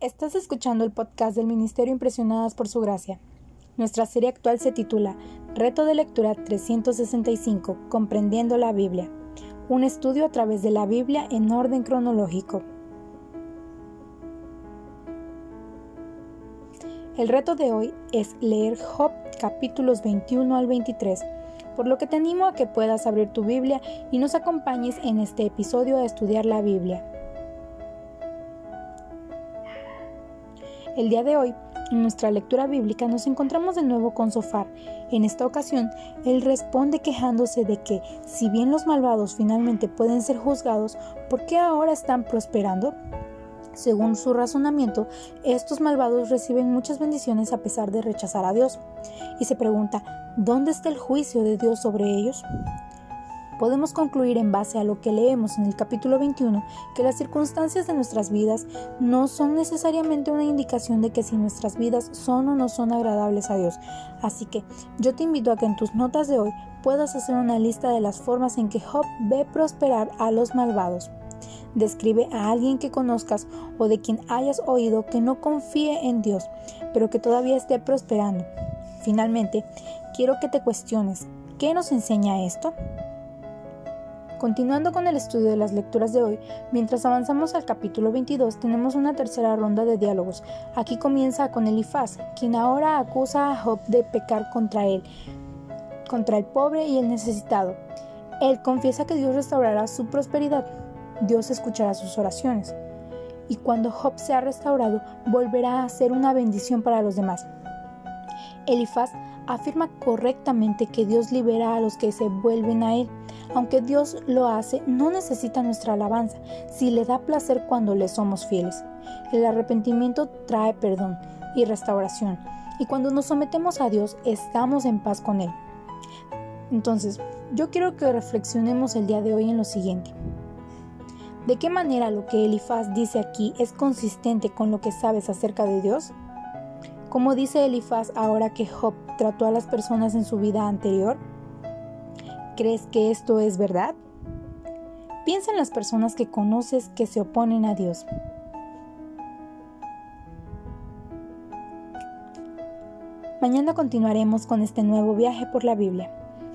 Estás escuchando el podcast del Ministerio Impresionadas por Su Gracia. Nuestra serie actual se titula Reto de Lectura 365, Comprendiendo la Biblia. Un estudio a través de la Biblia en orden cronológico. El reto de hoy es leer Job capítulos 21 al 23, por lo que te animo a que puedas abrir tu Biblia y nos acompañes en este episodio a estudiar la Biblia. El día de hoy, en nuestra lectura bíblica, nos encontramos de nuevo con Sofar. En esta ocasión, él responde quejándose de que, si bien los malvados finalmente pueden ser juzgados, ¿por qué ahora están prosperando? Según su razonamiento, estos malvados reciben muchas bendiciones a pesar de rechazar a Dios. Y se pregunta, ¿dónde está el juicio de Dios sobre ellos? Podemos concluir en base a lo que leemos en el capítulo 21 que las circunstancias de nuestras vidas no son necesariamente una indicación de que si nuestras vidas son o no son agradables a Dios. Así que yo te invito a que en tus notas de hoy puedas hacer una lista de las formas en que Job ve prosperar a los malvados. Describe a alguien que conozcas o de quien hayas oído que no confíe en Dios, pero que todavía esté prosperando. Finalmente, quiero que te cuestiones, ¿qué nos enseña esto? Continuando con el estudio de las lecturas de hoy, mientras avanzamos al capítulo 22 tenemos una tercera ronda de diálogos. Aquí comienza con Elifaz, quien ahora acusa a Job de pecar contra él, contra el pobre y el necesitado. Él confiesa que Dios restaurará su prosperidad, Dios escuchará sus oraciones, y cuando Job sea restaurado, volverá a ser una bendición para los demás. Elifaz afirma correctamente que Dios libera a los que se vuelven a Él. Aunque Dios lo hace, no necesita nuestra alabanza, si le da placer cuando le somos fieles. El arrepentimiento trae perdón y restauración, y cuando nos sometemos a Dios, estamos en paz con Él. Entonces, yo quiero que reflexionemos el día de hoy en lo siguiente. ¿De qué manera lo que Elifaz dice aquí es consistente con lo que sabes acerca de Dios? Como dice Elifaz ahora que Job trató a las personas en su vida anterior? ¿Crees que esto es verdad? Piensa en las personas que conoces que se oponen a Dios. Mañana continuaremos con este nuevo viaje por la Biblia.